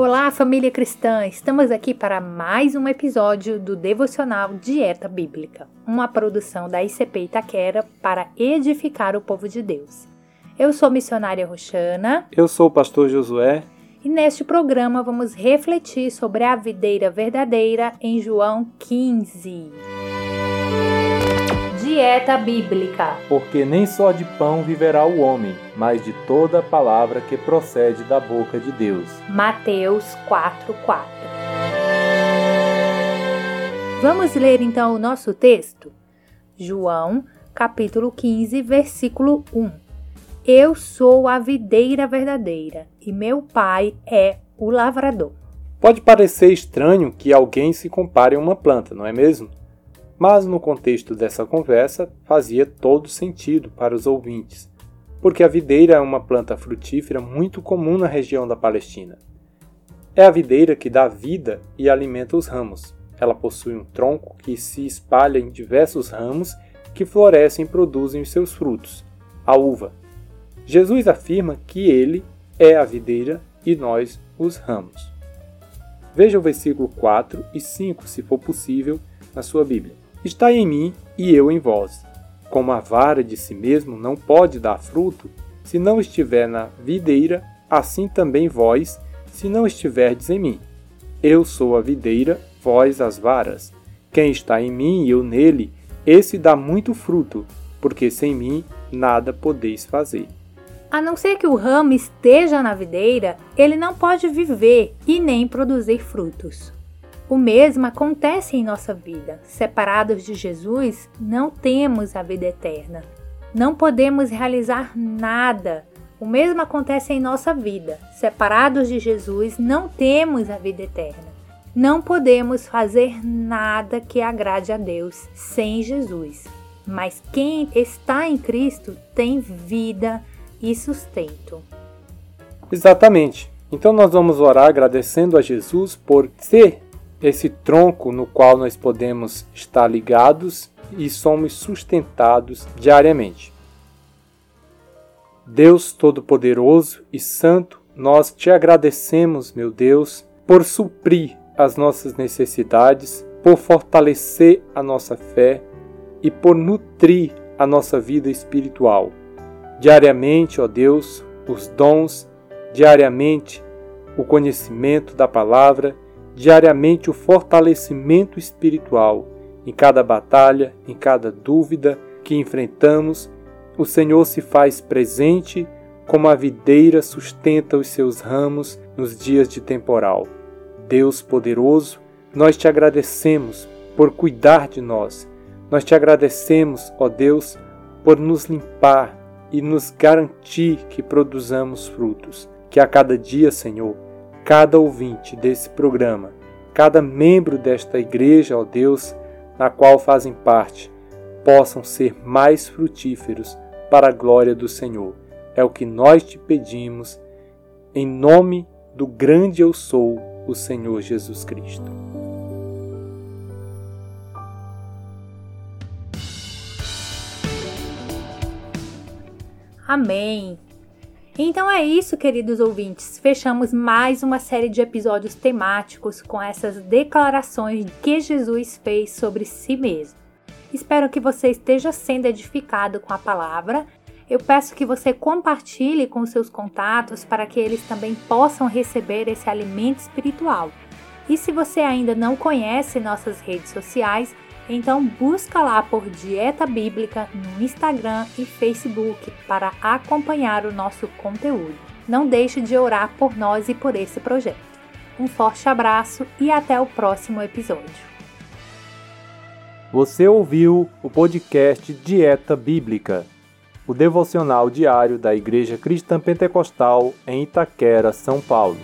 Olá, família cristã! Estamos aqui para mais um episódio do devocional Dieta Bíblica, uma produção da ICP Itaquera para edificar o povo de Deus. Eu sou missionária Roxana. Eu sou o pastor Josué. E neste programa vamos refletir sobre a videira verdadeira em João 15 dieta bíblica. Porque nem só de pão viverá o homem, mas de toda palavra que procede da boca de Deus. Mateus 4:4. Vamos ler então o nosso texto? João, capítulo 15, versículo 1. Eu sou a videira verdadeira e meu pai é o lavrador. Pode parecer estranho que alguém se compare a uma planta, não é mesmo? Mas no contexto dessa conversa fazia todo sentido para os ouvintes, porque a videira é uma planta frutífera muito comum na região da Palestina. É a videira que dá vida e alimenta os ramos. Ela possui um tronco que se espalha em diversos ramos que florescem e produzem os seus frutos, a uva. Jesus afirma que ele é a videira e nós os ramos. Veja o versículo 4 e 5, se for possível, na sua Bíblia. Está em mim e eu em vós. Como a vara de si mesmo não pode dar fruto, se não estiver na videira, assim também vós, se não estiverdes em mim. Eu sou a videira, vós as varas. Quem está em mim e eu nele, esse dá muito fruto, porque sem mim nada podeis fazer. A não ser que o ramo esteja na videira, ele não pode viver e nem produzir frutos. O mesmo acontece em nossa vida. Separados de Jesus, não temos a vida eterna. Não podemos realizar nada. O mesmo acontece em nossa vida. Separados de Jesus, não temos a vida eterna. Não podemos fazer nada que agrade a Deus sem Jesus. Mas quem está em Cristo tem vida e sustento. Exatamente. Então nós vamos orar agradecendo a Jesus por ser esse tronco no qual nós podemos estar ligados e somos sustentados diariamente. Deus Todo-Poderoso e Santo, nós te agradecemos, meu Deus, por suprir as nossas necessidades, por fortalecer a nossa fé e por nutrir a nossa vida espiritual. Diariamente, ó Deus, os dons, diariamente o conhecimento da palavra diariamente o fortalecimento espiritual. Em cada batalha, em cada dúvida que enfrentamos, o Senhor se faz presente como a videira sustenta os seus ramos nos dias de temporal. Deus poderoso, nós te agradecemos por cuidar de nós. Nós te agradecemos, ó Deus, por nos limpar e nos garantir que produzamos frutos. Que a cada dia, Senhor, cada ouvinte desse programa, cada membro desta igreja, ó Deus, na qual fazem parte, possam ser mais frutíferos para a glória do Senhor. É o que nós te pedimos, em nome do grande eu sou, o Senhor Jesus Cristo. Amém. Então é isso, queridos ouvintes. Fechamos mais uma série de episódios temáticos com essas declarações que Jesus fez sobre si mesmo. Espero que você esteja sendo edificado com a palavra. Eu peço que você compartilhe com seus contatos para que eles também possam receber esse alimento espiritual. E se você ainda não conhece nossas redes sociais, então busca lá por Dieta Bíblica no Instagram e Facebook para acompanhar o nosso conteúdo. Não deixe de orar por nós e por esse projeto. Um forte abraço e até o próximo episódio. Você ouviu o podcast Dieta Bíblica, o devocional diário da Igreja Cristã Pentecostal em Itaquera, São Paulo.